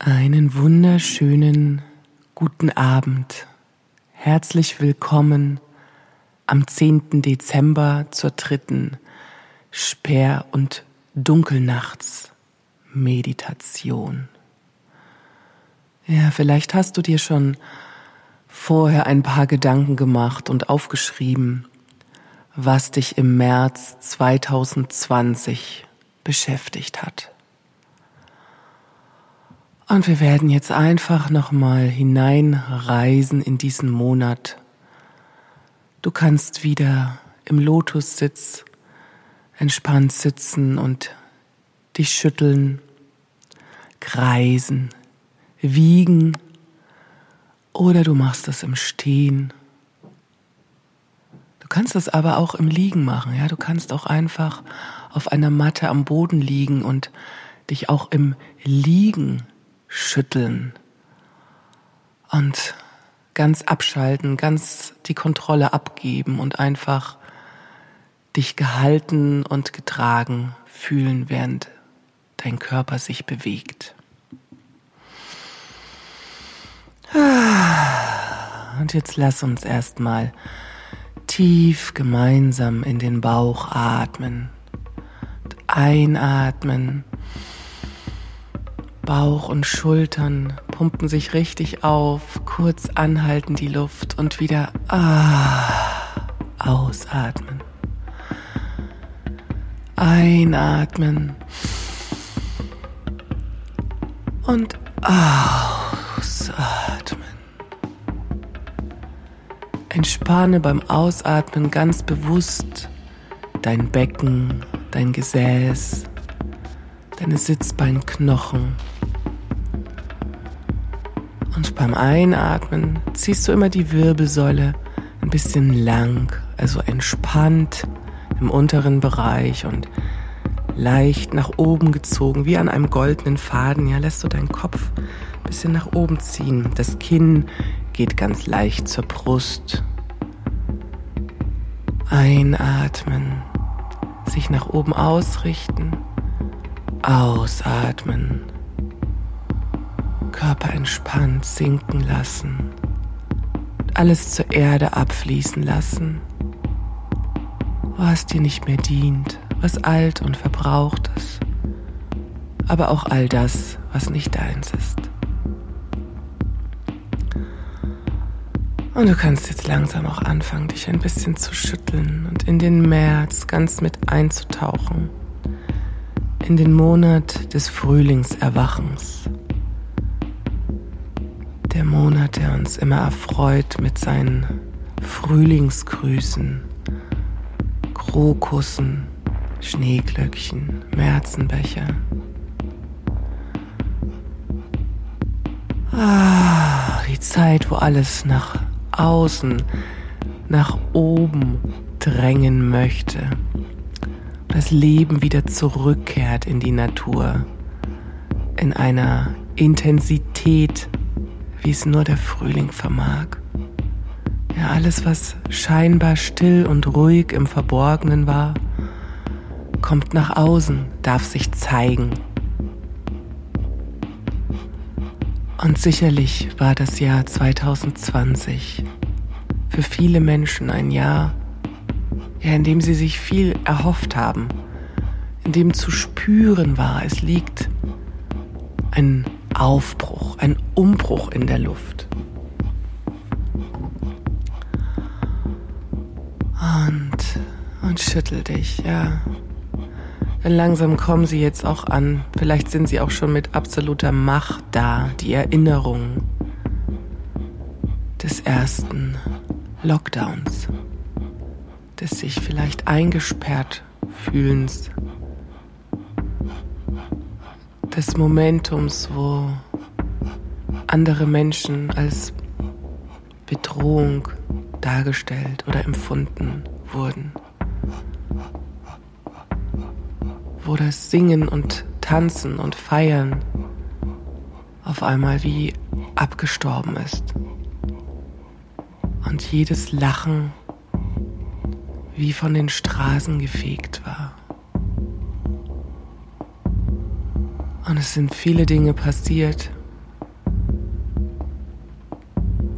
Einen wunderschönen guten Abend. Herzlich willkommen am 10. Dezember zur dritten Sperr- und Dunkelnachtsmeditation. Ja, vielleicht hast du dir schon vorher ein paar Gedanken gemacht und aufgeschrieben, was dich im März 2020 beschäftigt hat. Und wir werden jetzt einfach nochmal hineinreisen in diesen Monat. Du kannst wieder im Lotussitz entspannt sitzen und dich schütteln, kreisen, wiegen oder du machst das im Stehen. Du kannst das aber auch im Liegen machen, ja. Du kannst auch einfach auf einer Matte am Boden liegen und dich auch im Liegen schütteln und ganz abschalten, ganz die Kontrolle abgeben und einfach dich gehalten und getragen fühlen, während dein Körper sich bewegt. Und jetzt lass uns erstmal tief gemeinsam in den Bauch atmen. Einatmen Bauch und Schultern pumpen sich richtig auf, kurz anhalten die Luft und wieder ah, ausatmen. Einatmen und ausatmen. Entspanne beim Ausatmen ganz bewusst dein Becken, dein Gesäß, deine Sitzbeinknochen. Und beim Einatmen ziehst du immer die Wirbelsäule ein bisschen lang, also entspannt im unteren Bereich und leicht nach oben gezogen, wie an einem goldenen Faden. Ja, lässt du deinen Kopf ein bisschen nach oben ziehen. Das Kinn geht ganz leicht zur Brust. Einatmen, sich nach oben ausrichten, ausatmen. Körper entspannt sinken lassen. Alles zur Erde abfließen lassen. Was dir nicht mehr dient, was alt und verbraucht ist. Aber auch all das, was nicht deins ist. Und du kannst jetzt langsam auch anfangen, dich ein bisschen zu schütteln und in den März ganz mit einzutauchen. In den Monat des Frühlingserwachens der Monat, der uns immer erfreut mit seinen Frühlingsgrüßen, Krokussen, Schneeglöckchen, Märzenbecher. Ah, die Zeit, wo alles nach außen, nach oben drängen möchte. Das Leben wieder zurückkehrt in die Natur, in einer Intensität, wie es nur der Frühling vermag. Ja, alles, was scheinbar still und ruhig im Verborgenen war, kommt nach außen, darf sich zeigen. Und sicherlich war das Jahr 2020 für viele Menschen ein Jahr, ja, in dem sie sich viel erhofft haben, in dem zu spüren war, es liegt ein Aufbruch, ein Umbruch in der Luft. Und, und schüttel dich, ja. Denn langsam kommen sie jetzt auch an. Vielleicht sind sie auch schon mit absoluter Macht da. Die Erinnerung des ersten Lockdowns. Des sich vielleicht eingesperrt fühlens des Momentums, wo andere Menschen als Bedrohung dargestellt oder empfunden wurden. Wo das Singen und Tanzen und Feiern auf einmal wie abgestorben ist. Und jedes Lachen wie von den Straßen gefegt Und es sind viele Dinge passiert,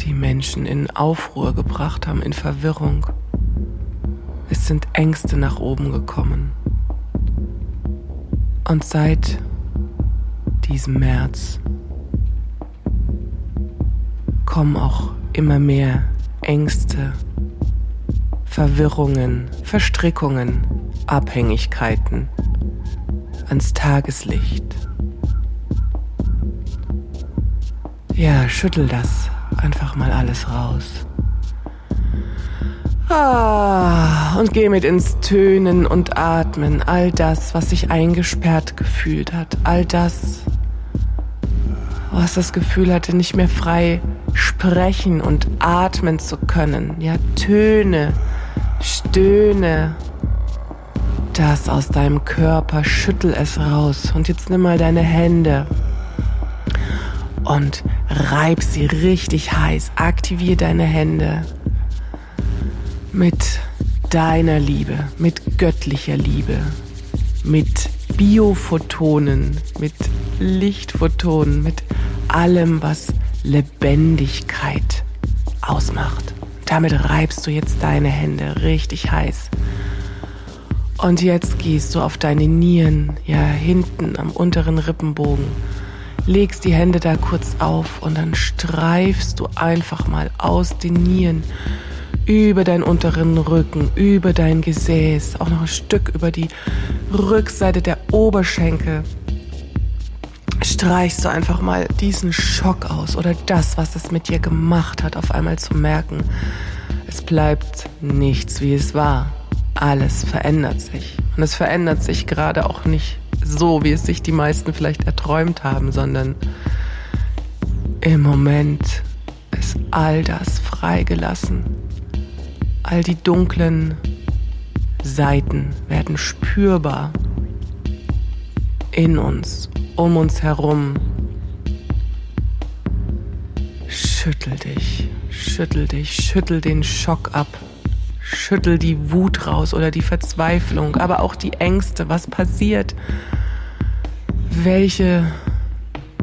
die Menschen in Aufruhr gebracht haben, in Verwirrung. Es sind Ängste nach oben gekommen. Und seit diesem März kommen auch immer mehr Ängste, Verwirrungen, Verstrickungen, Abhängigkeiten ans Tageslicht. Ja, schüttel das einfach mal alles raus. Ah, und geh mit ins Tönen und Atmen. All das, was sich eingesperrt gefühlt hat. All das, was das Gefühl hatte, nicht mehr frei sprechen und atmen zu können. Ja, Töne, Stöhne. Das aus deinem Körper, schüttel es raus. Und jetzt nimm mal deine Hände und reib sie richtig heiß. Aktivier deine Hände mit deiner Liebe, mit göttlicher Liebe, mit Biophotonen, mit Lichtphotonen, mit allem, was Lebendigkeit ausmacht. Damit reibst du jetzt deine Hände richtig heiß. Und jetzt gehst du auf deine Nieren, ja, hinten am unteren Rippenbogen, legst die Hände da kurz auf und dann streifst du einfach mal aus den Nieren über deinen unteren Rücken, über dein Gesäß, auch noch ein Stück über die Rückseite der Oberschenkel. Streichst du einfach mal diesen Schock aus oder das, was es mit dir gemacht hat, auf einmal zu merken, es bleibt nichts, wie es war. Alles verändert sich. Und es verändert sich gerade auch nicht so, wie es sich die meisten vielleicht erträumt haben, sondern im Moment ist all das freigelassen. All die dunklen Seiten werden spürbar in uns, um uns herum. Schüttel dich, schüttel dich, schüttel den Schock ab, schüttel die Wut raus oder die Verzweiflung, aber auch die Ängste, was passiert, welche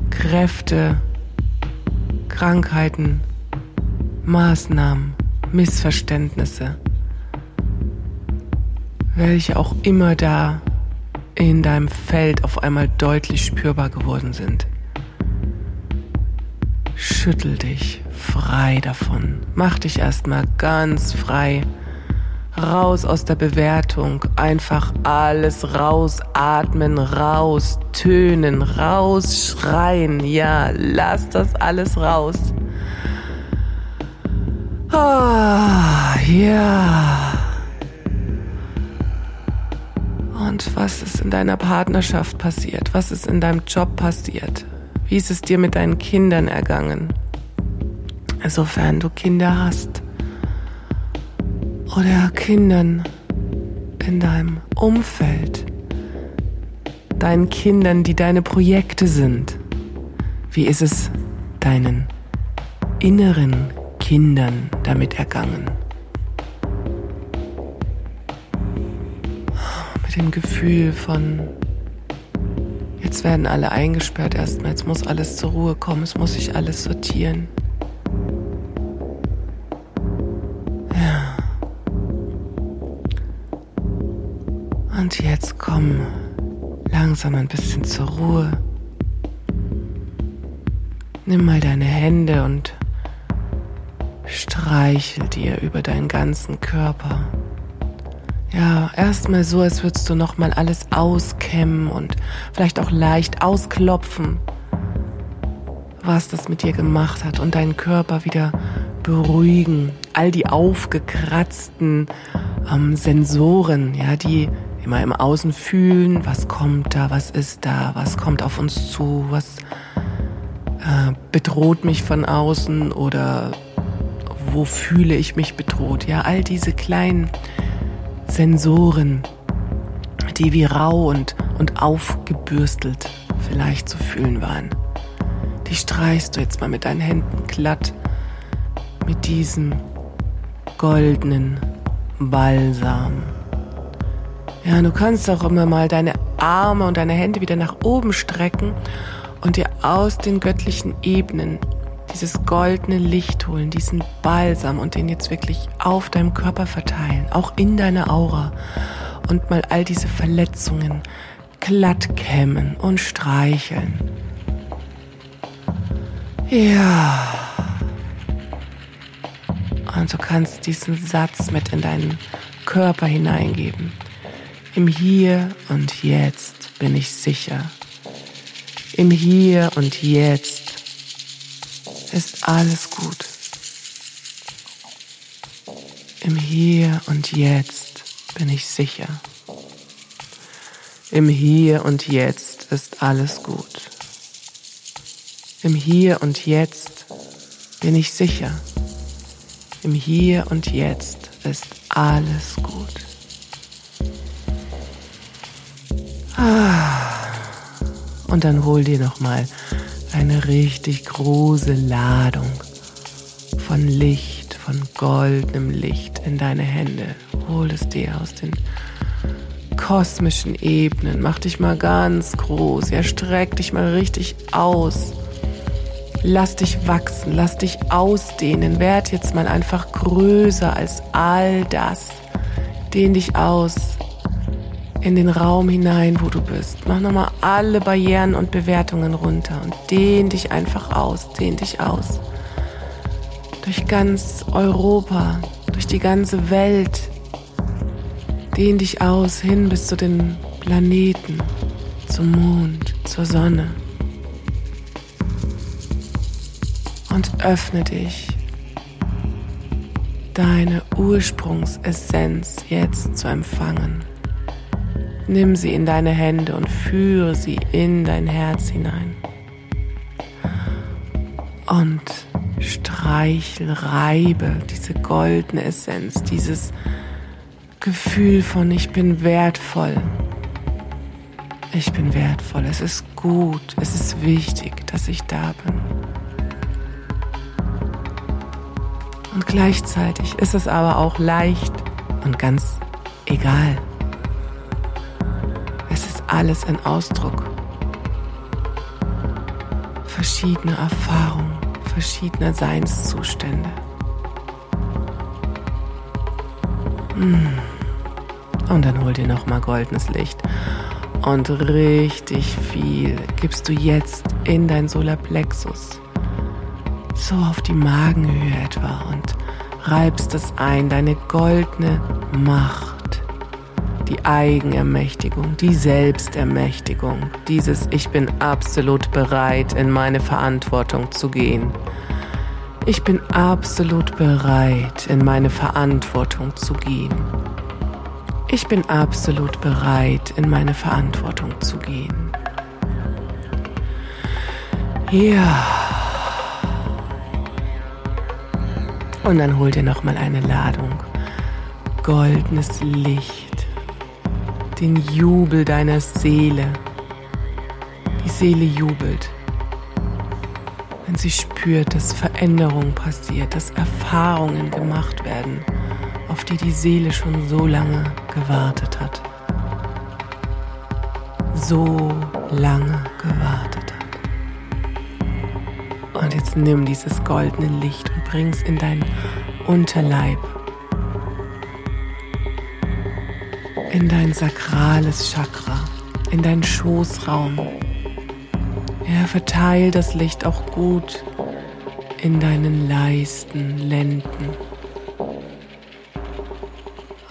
Kräfte, Krankheiten, Maßnahmen Missverständnisse, welche auch immer da in deinem Feld auf einmal deutlich spürbar geworden sind. Schüttel dich frei davon. Mach dich erstmal ganz frei. Raus aus der Bewertung. Einfach alles rausatmen, raus tönen, raus schreien. Ja, lass das alles raus. Ah, ja. Und was ist in deiner Partnerschaft passiert? Was ist in deinem Job passiert? Wie ist es dir mit deinen Kindern ergangen? Sofern du Kinder hast. Oder Kindern in deinem Umfeld. Deinen Kindern, die deine Projekte sind. Wie ist es deinen inneren Kindern damit ergangen. Mit dem Gefühl von, jetzt werden alle eingesperrt erstmal, jetzt muss alles zur Ruhe kommen, es muss sich alles sortieren. Komm langsam ein bisschen zur Ruhe. Nimm mal deine Hände und streichel dir über deinen ganzen Körper. Ja, erstmal so, als würdest du nochmal alles auskämmen und vielleicht auch leicht ausklopfen, was das mit dir gemacht hat und deinen Körper wieder beruhigen. All die aufgekratzten ähm, Sensoren, ja, die immer im Außen fühlen, was kommt da, was ist da, was kommt auf uns zu, was äh, bedroht mich von außen oder wo fühle ich mich bedroht? Ja, all diese kleinen Sensoren, die wie rau und, und aufgebürstelt vielleicht zu fühlen waren. Die streichst du jetzt mal mit deinen Händen glatt mit diesem goldenen Balsam. Ja, du kannst auch immer mal deine Arme und deine Hände wieder nach oben strecken und dir aus den göttlichen Ebenen dieses goldene Licht holen, diesen Balsam und den jetzt wirklich auf deinem Körper verteilen, auch in deiner Aura und mal all diese Verletzungen glatt kämmen und streicheln. Ja. Und du kannst diesen Satz mit in deinen Körper hineingeben. Im Hier und Jetzt bin ich sicher. Im Hier und Jetzt ist alles gut. Im Hier und Jetzt bin ich sicher. Im Hier und Jetzt ist alles gut. Im Hier und Jetzt bin ich sicher. Im Hier und Jetzt ist alles gut. Und dann hol dir noch mal eine richtig große Ladung von Licht, von goldenem Licht in deine Hände. Hol es dir aus den kosmischen Ebenen. Mach dich mal ganz groß. Ja, streck dich mal richtig aus. Lass dich wachsen, lass dich ausdehnen. Werd jetzt mal einfach größer als all das. Dehn dich aus in den Raum hinein, wo du bist. Mach nochmal alle Barrieren und Bewertungen runter und dehn dich einfach aus, dehn dich aus. Durch ganz Europa, durch die ganze Welt. Dehn dich aus hin bis zu den Planeten, zum Mond, zur Sonne. Und öffne dich, deine Ursprungsessenz jetzt zu empfangen. Nimm sie in deine Hände und führe sie in dein Herz hinein. Und streichel, reibe diese goldene Essenz, dieses Gefühl von ich bin wertvoll. Ich bin wertvoll, es ist gut, es ist wichtig, dass ich da bin. Und gleichzeitig ist es aber auch leicht und ganz egal alles ein Ausdruck verschiedener Erfahrungen, verschiedener Seinszustände. Hm. Und dann hol dir noch mal goldenes Licht und richtig viel gibst du jetzt in dein Solarplexus, so auf die Magenhöhe etwa und reibst es ein, deine goldene Macht die Eigenermächtigung, die Selbstermächtigung, dieses Ich bin absolut bereit, in meine Verantwortung zu gehen. Ich bin absolut bereit, in meine Verantwortung zu gehen. Ich bin absolut bereit, in meine Verantwortung zu gehen. Ja. Und dann hol dir noch mal eine Ladung goldenes Licht den Jubel deiner Seele. Die Seele jubelt, wenn sie spürt, dass Veränderung passiert, dass Erfahrungen gemacht werden, auf die die Seele schon so lange gewartet hat. So lange gewartet hat. Und jetzt nimm dieses goldene Licht und bring es in deinen Unterleib in dein sakrales Chakra, in deinen Schoßraum. Ja, verteil das Licht auch gut in deinen Leisten, Lenden,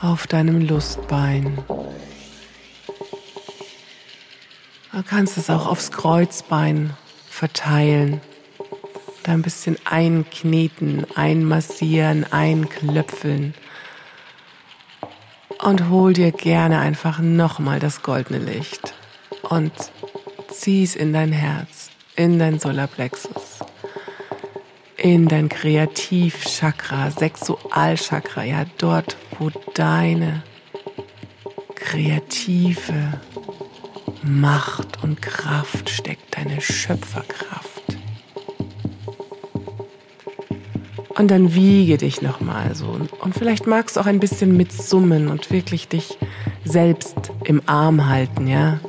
auf deinem Lustbein. Du kannst es auch aufs Kreuzbein verteilen, da ein bisschen einkneten, einmassieren, einklöpfeln und hol dir gerne einfach nochmal das goldene Licht und zieh es in dein Herz, in dein Solarplexus, in dein Kreativchakra, Sexualchakra, ja dort, wo deine kreative Macht und Kraft steckt, deine Schöpferkraft. Und dann wiege dich nochmal so. Und vielleicht magst du auch ein bisschen mitsummen und wirklich dich selbst im Arm halten, ja.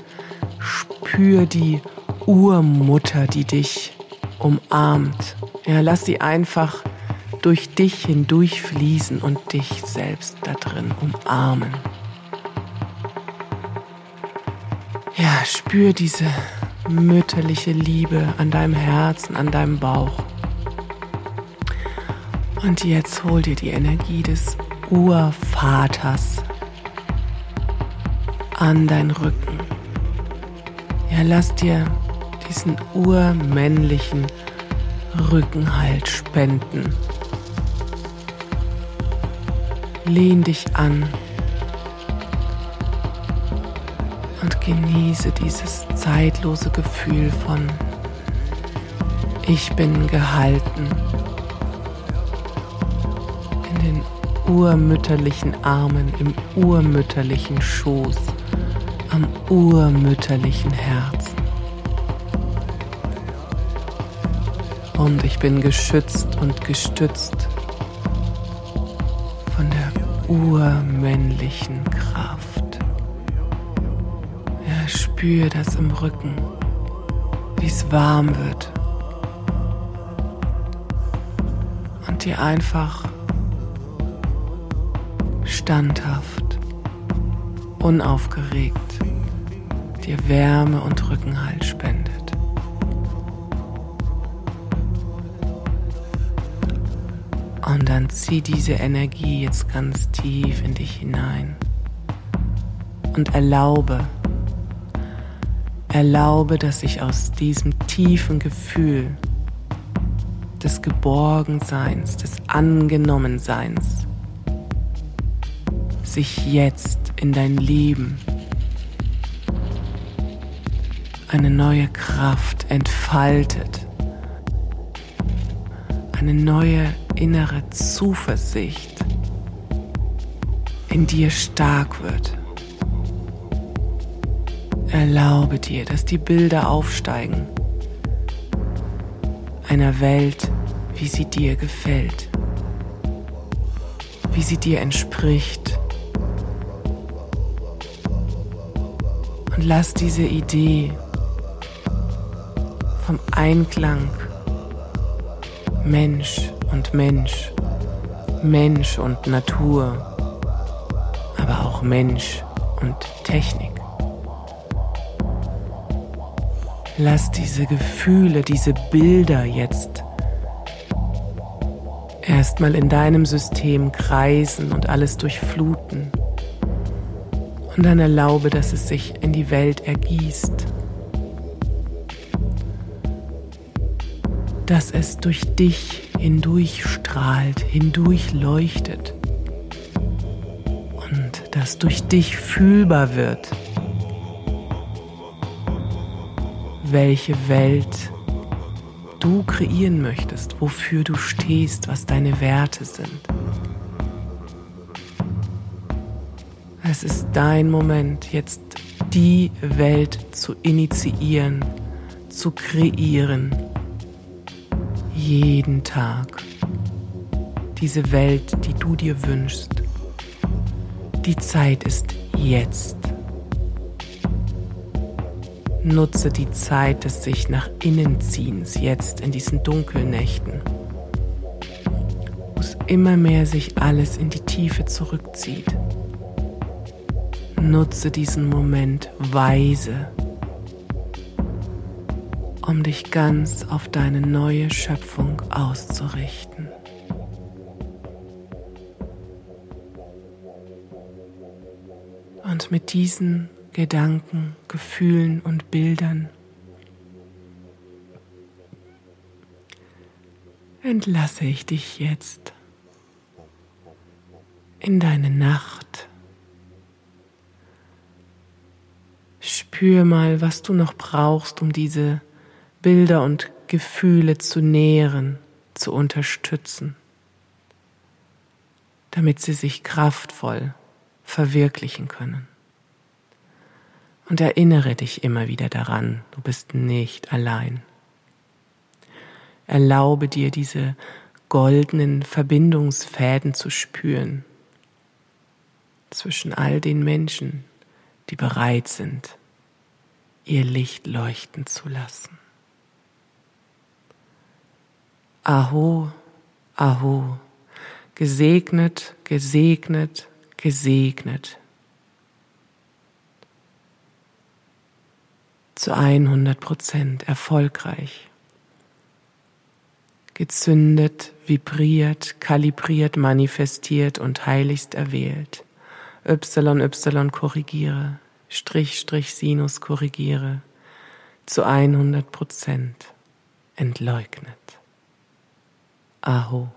Spür die Urmutter, die dich umarmt Ja, lass sie einfach durch dich hindurch fließen und dich selbst da drin umarmen. Ja, spür diese mütterliche Liebe an deinem Herzen, an deinem Bauch. Und jetzt hol dir die Energie des Urvaters an deinen Rücken. Ja, lass dir diesen urmännlichen Rückenhalt spenden. Lehn dich an und genieße dieses zeitlose Gefühl von Ich bin gehalten urmütterlichen Armen, im urmütterlichen Schoß, am urmütterlichen Herzen. Und ich bin geschützt und gestützt von der urmännlichen Kraft. Ja, spür das im Rücken, wie es warm wird. Und dir einfach standhaft, unaufgeregt dir Wärme und Rückenhalt spendet. Und dann zieh diese Energie jetzt ganz tief in dich hinein und erlaube, erlaube, dass sich aus diesem tiefen Gefühl des Geborgenseins, des Angenommenseins sich jetzt in dein Leben eine neue Kraft entfaltet, eine neue innere Zuversicht in dir stark wird. Erlaube dir, dass die Bilder aufsteigen einer Welt, wie sie dir gefällt, wie sie dir entspricht. Und lass diese Idee vom Einklang Mensch und Mensch, Mensch und Natur, aber auch Mensch und Technik. Lass diese Gefühle, diese Bilder jetzt erstmal in deinem System kreisen und alles durchfluten. Und dann erlaube, dass es sich in die Welt ergießt. Dass es durch dich hindurch strahlt, hindurch leuchtet und das durch dich fühlbar wird, welche Welt du kreieren möchtest, wofür du stehst, was deine Werte sind. Es ist dein Moment, jetzt die Welt zu initiieren, zu kreieren jeden Tag diese Welt, die du dir wünschst. Die Zeit ist jetzt. Nutze die Zeit des sich nach innen ziehens jetzt in diesen dunklen Nächten, wo es immer mehr sich alles in die Tiefe zurückzieht. Nutze diesen Moment weise um dich ganz auf deine neue Schöpfung auszurichten. Und mit diesen Gedanken, Gefühlen und Bildern entlasse ich dich jetzt in deine Nacht. Spür mal, was du noch brauchst, um diese Bilder und Gefühle zu nähren, zu unterstützen, damit sie sich kraftvoll verwirklichen können. Und erinnere dich immer wieder daran, du bist nicht allein. Erlaube dir diese goldenen Verbindungsfäden zu spüren zwischen all den Menschen, die bereit sind, ihr Licht leuchten zu lassen. Aho, Aho, gesegnet, gesegnet, gesegnet. Zu 100 Prozent erfolgreich. Gezündet, vibriert, kalibriert, manifestiert und heiligst erwählt. Y, Y korrigiere, Strich, Strich, Sinus korrigiere. Zu 100 Prozent entleugnet. Aho.